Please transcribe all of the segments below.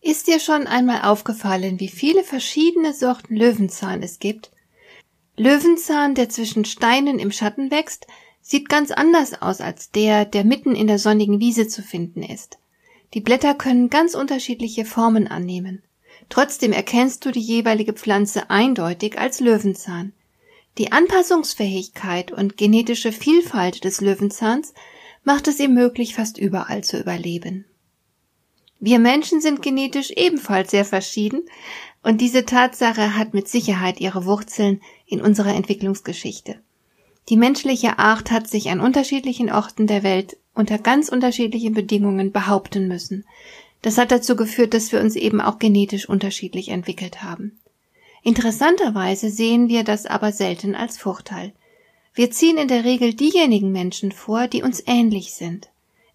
Ist dir schon einmal aufgefallen, wie viele verschiedene Sorten Löwenzahn es gibt? Löwenzahn, der zwischen Steinen im Schatten wächst, sieht ganz anders aus als der, der mitten in der sonnigen Wiese zu finden ist. Die Blätter können ganz unterschiedliche Formen annehmen. Trotzdem erkennst du die jeweilige Pflanze eindeutig als Löwenzahn. Die Anpassungsfähigkeit und genetische Vielfalt des Löwenzahns macht es ihm möglich, fast überall zu überleben. Wir Menschen sind genetisch ebenfalls sehr verschieden und diese Tatsache hat mit Sicherheit ihre Wurzeln in unserer Entwicklungsgeschichte. Die menschliche Art hat sich an unterschiedlichen Orten der Welt unter ganz unterschiedlichen Bedingungen behaupten müssen. Das hat dazu geführt, dass wir uns eben auch genetisch unterschiedlich entwickelt haben. Interessanterweise sehen wir das aber selten als Vorteil. Wir ziehen in der Regel diejenigen Menschen vor, die uns ähnlich sind.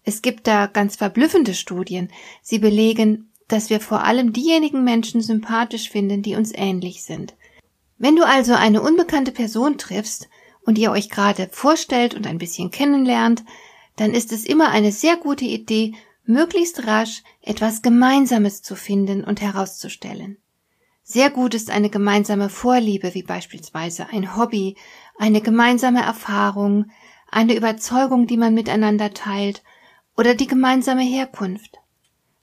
Es gibt da ganz verblüffende Studien. Sie belegen, dass wir vor allem diejenigen Menschen sympathisch finden, die uns ähnlich sind. Wenn du also eine unbekannte Person triffst und ihr euch gerade vorstellt und ein bisschen kennenlernt, dann ist es immer eine sehr gute Idee, möglichst rasch etwas Gemeinsames zu finden und herauszustellen. Sehr gut ist eine gemeinsame Vorliebe, wie beispielsweise ein Hobby, eine gemeinsame Erfahrung, eine Überzeugung, die man miteinander teilt oder die gemeinsame Herkunft.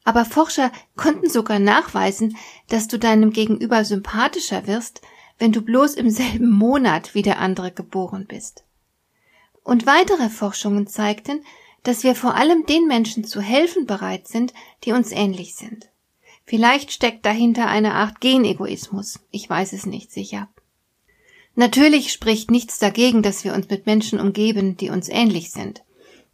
Aber Forscher konnten sogar nachweisen, dass du deinem Gegenüber sympathischer wirst, wenn du bloß im selben Monat wie der andere geboren bist. Und weitere Forschungen zeigten, dass wir vor allem den Menschen zu helfen bereit sind, die uns ähnlich sind. Vielleicht steckt dahinter eine Art Genegoismus, ich weiß es nicht sicher. Natürlich spricht nichts dagegen, dass wir uns mit Menschen umgeben, die uns ähnlich sind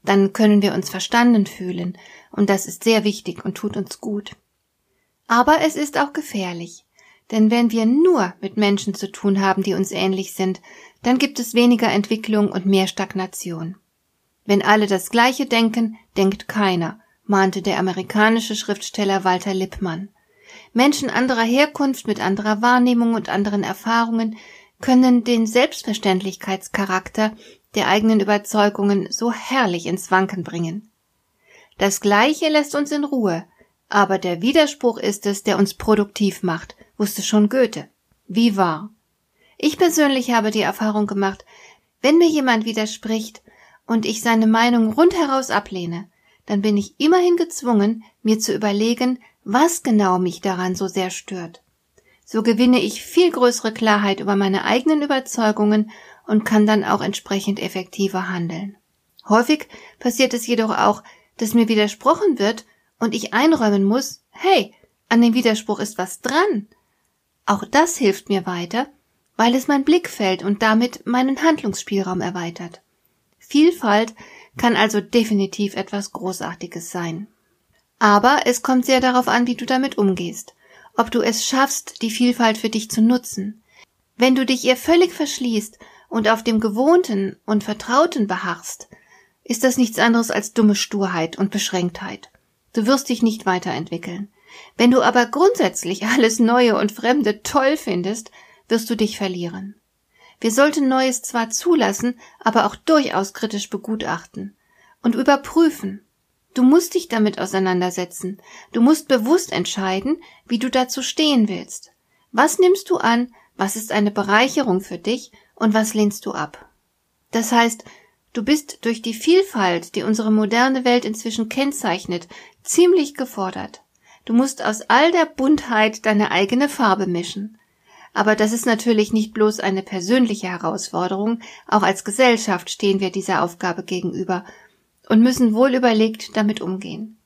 dann können wir uns verstanden fühlen, und das ist sehr wichtig und tut uns gut. Aber es ist auch gefährlich, denn wenn wir nur mit Menschen zu tun haben, die uns ähnlich sind, dann gibt es weniger Entwicklung und mehr Stagnation. Wenn alle das Gleiche denken, denkt keiner, mahnte der amerikanische Schriftsteller Walter Lippmann. Menschen anderer Herkunft mit anderer Wahrnehmung und anderen Erfahrungen können den Selbstverständlichkeitscharakter der eigenen Überzeugungen so herrlich ins Wanken bringen. Das Gleiche lässt uns in Ruhe, aber der Widerspruch ist es, der uns produktiv macht, wusste schon Goethe. Wie wahr. Ich persönlich habe die Erfahrung gemacht, wenn mir jemand widerspricht und ich seine Meinung rundheraus ablehne, dann bin ich immerhin gezwungen, mir zu überlegen, was genau mich daran so sehr stört. So gewinne ich viel größere Klarheit über meine eigenen Überzeugungen und kann dann auch entsprechend effektiver handeln. Häufig passiert es jedoch auch, dass mir widersprochen wird und ich einräumen muss, hey, an dem Widerspruch ist was dran. Auch das hilft mir weiter, weil es mein Blickfeld und damit meinen Handlungsspielraum erweitert. Vielfalt kann also definitiv etwas Großartiges sein. Aber es kommt sehr darauf an, wie du damit umgehst, ob du es schaffst, die Vielfalt für dich zu nutzen. Wenn du dich ihr völlig verschließt und auf dem Gewohnten und Vertrauten beharrst, ist das nichts anderes als dumme Sturheit und Beschränktheit. Du wirst dich nicht weiterentwickeln. Wenn du aber grundsätzlich alles Neue und Fremde toll findest, wirst du dich verlieren. Wir sollten Neues zwar zulassen, aber auch durchaus kritisch begutachten und überprüfen. Du musst dich damit auseinandersetzen. Du musst bewusst entscheiden, wie du dazu stehen willst. Was nimmst du an? Was ist eine Bereicherung für dich und was lehnst du ab? Das heißt, du bist durch die Vielfalt, die unsere moderne Welt inzwischen kennzeichnet, ziemlich gefordert. Du musst aus all der Buntheit deine eigene Farbe mischen. Aber das ist natürlich nicht bloß eine persönliche Herausforderung, auch als Gesellschaft stehen wir dieser Aufgabe gegenüber und müssen wohl überlegt damit umgehen.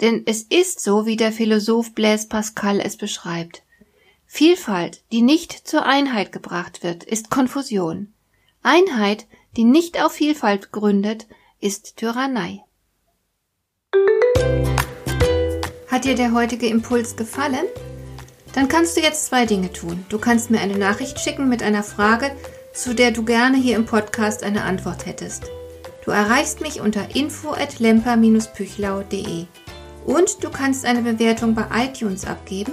Denn es ist so, wie der Philosoph Blaise Pascal es beschreibt. Vielfalt, die nicht zur Einheit gebracht wird, ist Konfusion. Einheit, die nicht auf Vielfalt gründet, ist Tyrannei. Hat dir der heutige Impuls gefallen? Dann kannst du jetzt zwei Dinge tun. Du kannst mir eine Nachricht schicken mit einer Frage, zu der du gerne hier im Podcast eine Antwort hättest. Du erreichst mich unter info at lemper-püchlau.de. Und du kannst eine Bewertung bei iTunes abgeben,